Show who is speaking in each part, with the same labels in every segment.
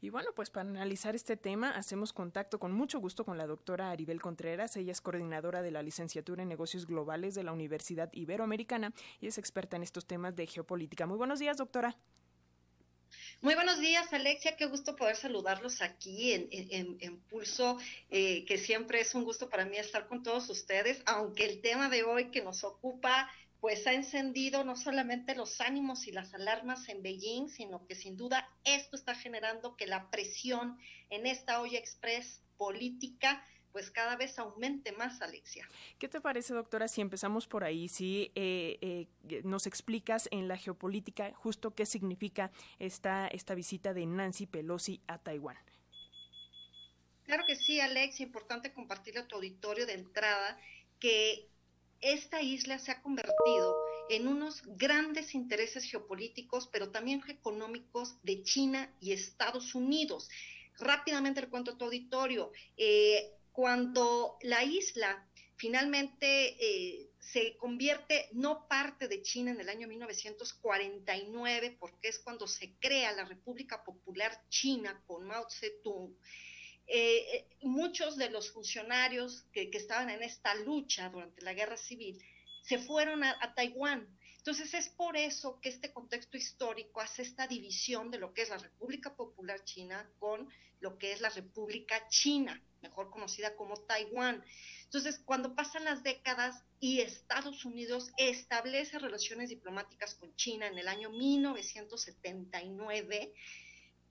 Speaker 1: Y bueno, pues para analizar este tema hacemos contacto con mucho gusto con la doctora Aribel Contreras. Ella es coordinadora de la licenciatura en negocios globales de la Universidad Iberoamericana y es experta en estos temas de geopolítica. Muy buenos días, doctora.
Speaker 2: Muy buenos días, Alexia. Qué gusto poder saludarlos aquí en, Pulso, eh, que siempre es un gusto para mí estar con todos ustedes, aunque el tema de hoy que nos ocupa pues ha encendido no solamente los ánimos y las alarmas en Beijing, sino que sin duda esto está generando que la presión en esta olla express política pues cada vez aumente más, Alexia.
Speaker 1: ¿Qué te parece, doctora, si empezamos por ahí, si eh, eh, nos explicas en la geopolítica justo qué significa esta, esta visita de Nancy Pelosi a Taiwán?
Speaker 2: Claro que sí, Alexia, importante compartir a tu auditorio de entrada que esta isla se ha convertido en unos grandes intereses geopolíticos, pero también económicos de China y Estados Unidos. Rápidamente le cuento a tu auditorio, eh, cuando la isla finalmente eh, se convierte no parte de China en el año 1949, porque es cuando se crea la República Popular China con Mao Zedong, eh, muchos de los funcionarios que, estaban en esta lucha durante la guerra civil se fueron a, Taiwán. Entonces es por eso que este contexto histórico hace esta división de lo que es la República Popular China con lo que es la República China, mejor conocida como Taiwán. Entonces, cuando pasan las décadas y Estados Unidos establece relaciones diplomáticas con China en el año 1979,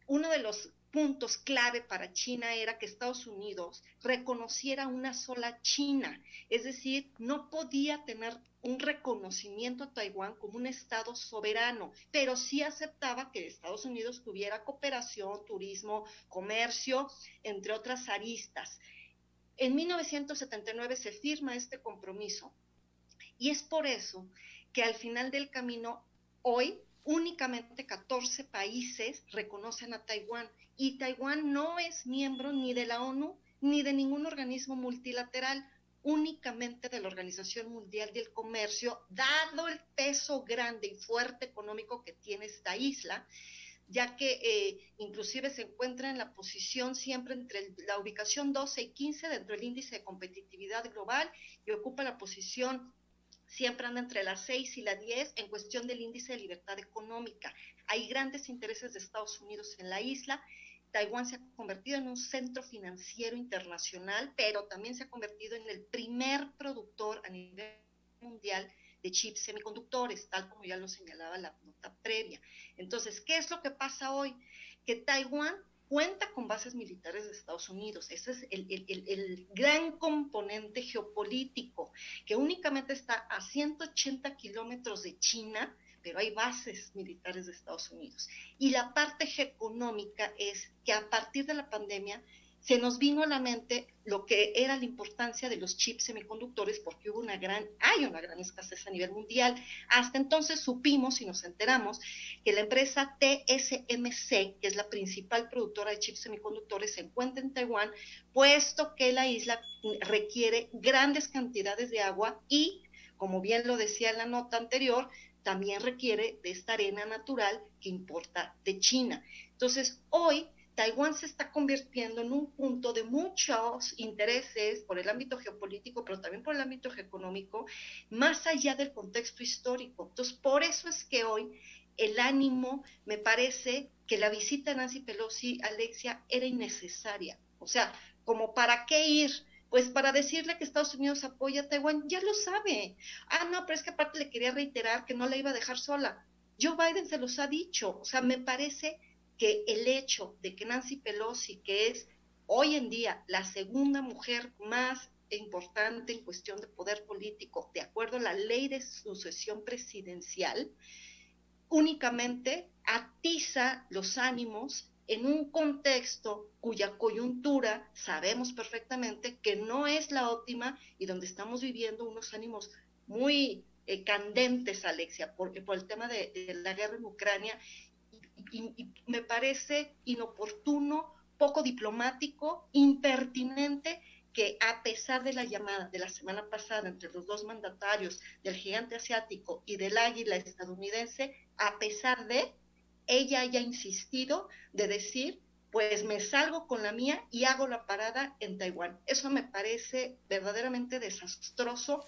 Speaker 2: uno de los puntos clave para China era que Estados Unidos reconociera una sola China, es decir, no podía tener un reconocimiento a Taiwán como un Estado soberano, pero sí aceptaba que Estados Unidos tuviera cooperación, turismo, comercio, entre otras aristas. En 1979 se firma este compromiso y es por eso que al final del camino, hoy únicamente 14 países reconocen a Taiwán y Taiwán no es miembro ni de la ONU ni de ningún organismo multilateral, únicamente de la Organización Mundial del Comercio, dado el peso grande y fuerte económico que tiene esta isla, ya que eh, inclusive se encuentra en la posición siempre entre la ubicación 12 y 15 dentro del índice de competitividad global y ocupa la posición siempre anda entre las 6 y las 10 en cuestión del índice de libertad económica. Hay grandes intereses de Estados Unidos en la isla. Taiwán se ha convertido en un centro financiero internacional, pero también se ha convertido en el primer productor a nivel mundial de chips semiconductores, tal como ya lo señalaba la nota previa. Entonces, ¿qué es lo que pasa hoy? Que Taiwán cuenta con bases militares de Estados Unidos. Ese es el, gran componente geopolítico, que únicamente está a 180 kilómetros de China, pero hay bases militares de Estados Unidos. Y la parte económica es que a partir de la pandemia, se nos vino a la mente lo que era la importancia de los chips semiconductores porque hubo una gran, hay una gran escasez a nivel mundial. Hasta entonces supimos y nos enteramos que la empresa TSMC, que es la principal productora de chips semiconductores, se encuentra en Taiwán, puesto que la isla requiere grandes cantidades de agua y, como bien lo decía en la nota anterior, también requiere de esta arena natural que importa de China. Entonces, hoy Taiwán se está convirtiendo en un punto de muchos intereses por el ámbito geopolítico, pero también por el ámbito económico, más allá del contexto histórico. Entonces, por eso es que hoy el ánimo, me parece que la visita de Nancy Pelosi, Alexia, era innecesaria. O sea, como para qué ir, pues para decirle que Estados Unidos apoya a Taiwán, ya lo sabe. Ah, no, pero es que aparte le quería reiterar que no la iba a dejar sola. Joe Biden se los ha dicho, o sea, me parece que el hecho de que Nancy Pelosi, que es hoy en día la segunda mujer más importante en cuestión de poder político, de acuerdo a la ley de sucesión presidencial, únicamente atiza los ánimos en un contexto cuya coyuntura sabemos perfectamente que no es la óptima y donde estamos viviendo unos ánimos muy eh, candentes, Alexia, por, por el tema de, de, la guerra en Ucrania y, me parece inoportuno, poco diplomático, impertinente que a pesar de la llamada de la semana pasada entre los dos mandatarios del gigante asiático y del águila estadounidense, a pesar de ella haya insistido de decir pues me salgo con la mía y hago la parada en Taiwán. Eso me parece verdaderamente desastroso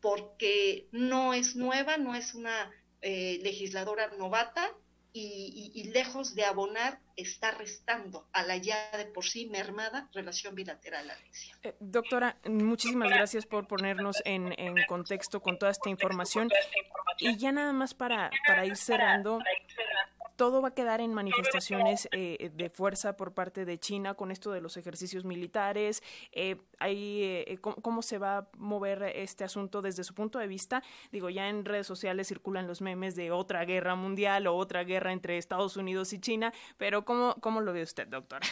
Speaker 2: porque no es nueva, no es una eh, legisladora novata y, lejos de abonar, está restando a la ya de por sí mermada relación bilateral, Alexia.
Speaker 1: Eh, doctora, muchísimas gracias por ponernos en, en, contexto con toda esta información. Y ya nada más para, para ir cerrando, todo va a quedar en manifestaciones eh, de fuerza por parte de China con esto de los ejercicios militares. Eh, eh ¿cómo, se va a mover este asunto desde su punto de vista? Digo, ya en redes sociales circulan los memes de otra guerra mundial o otra guerra entre Estados Unidos y China, pero ¿cómo, cómo lo ve usted, doctora?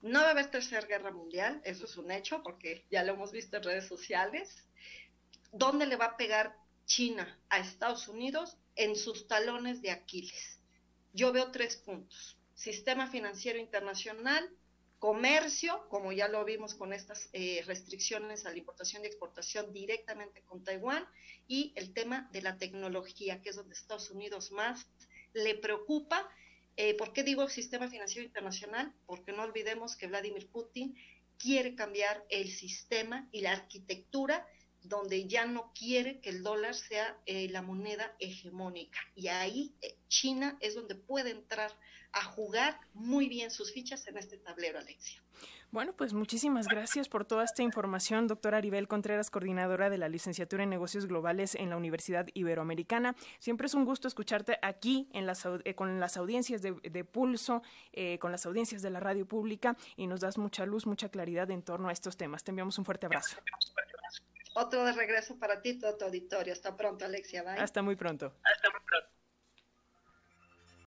Speaker 2: No va a haber tercera guerra mundial, eso es un hecho, porque ya lo hemos visto en redes sociales. ¿Dónde le va a pegar China a Estados Unidos en sus talones de Aquiles. Yo veo tres puntos. Sistema financiero internacional, comercio, como ya lo vimos con estas eh, restricciones a la importación y exportación directamente con Taiwán, y el tema de la tecnología, que es donde Estados Unidos más le preocupa. Eh, ¿Por qué digo sistema financiero internacional? Porque no olvidemos que Vladimir Putin quiere cambiar el sistema y la arquitectura donde ya no quiere que el dólar sea eh, la moneda hegemónica. Y ahí eh, China es donde puede entrar a jugar muy bien sus fichas en este tablero, Alexia.
Speaker 1: Bueno, pues muchísimas gracias por toda esta información, doctora Aribel Contreras, coordinadora de la licenciatura en negocios globales en la Universidad Iberoamericana. Siempre es un gusto escucharte aquí en las, eh, con las audiencias de, Pulso, con las audiencias de la radio pública y nos das mucha luz, mucha claridad en torno a estos temas. Te enviamos un fuerte abrazo.
Speaker 2: Otro de regreso para ti, todo tu auditorio. Hasta pronto, Alexia.
Speaker 1: Hasta muy pronto.
Speaker 2: Hasta muy pronto.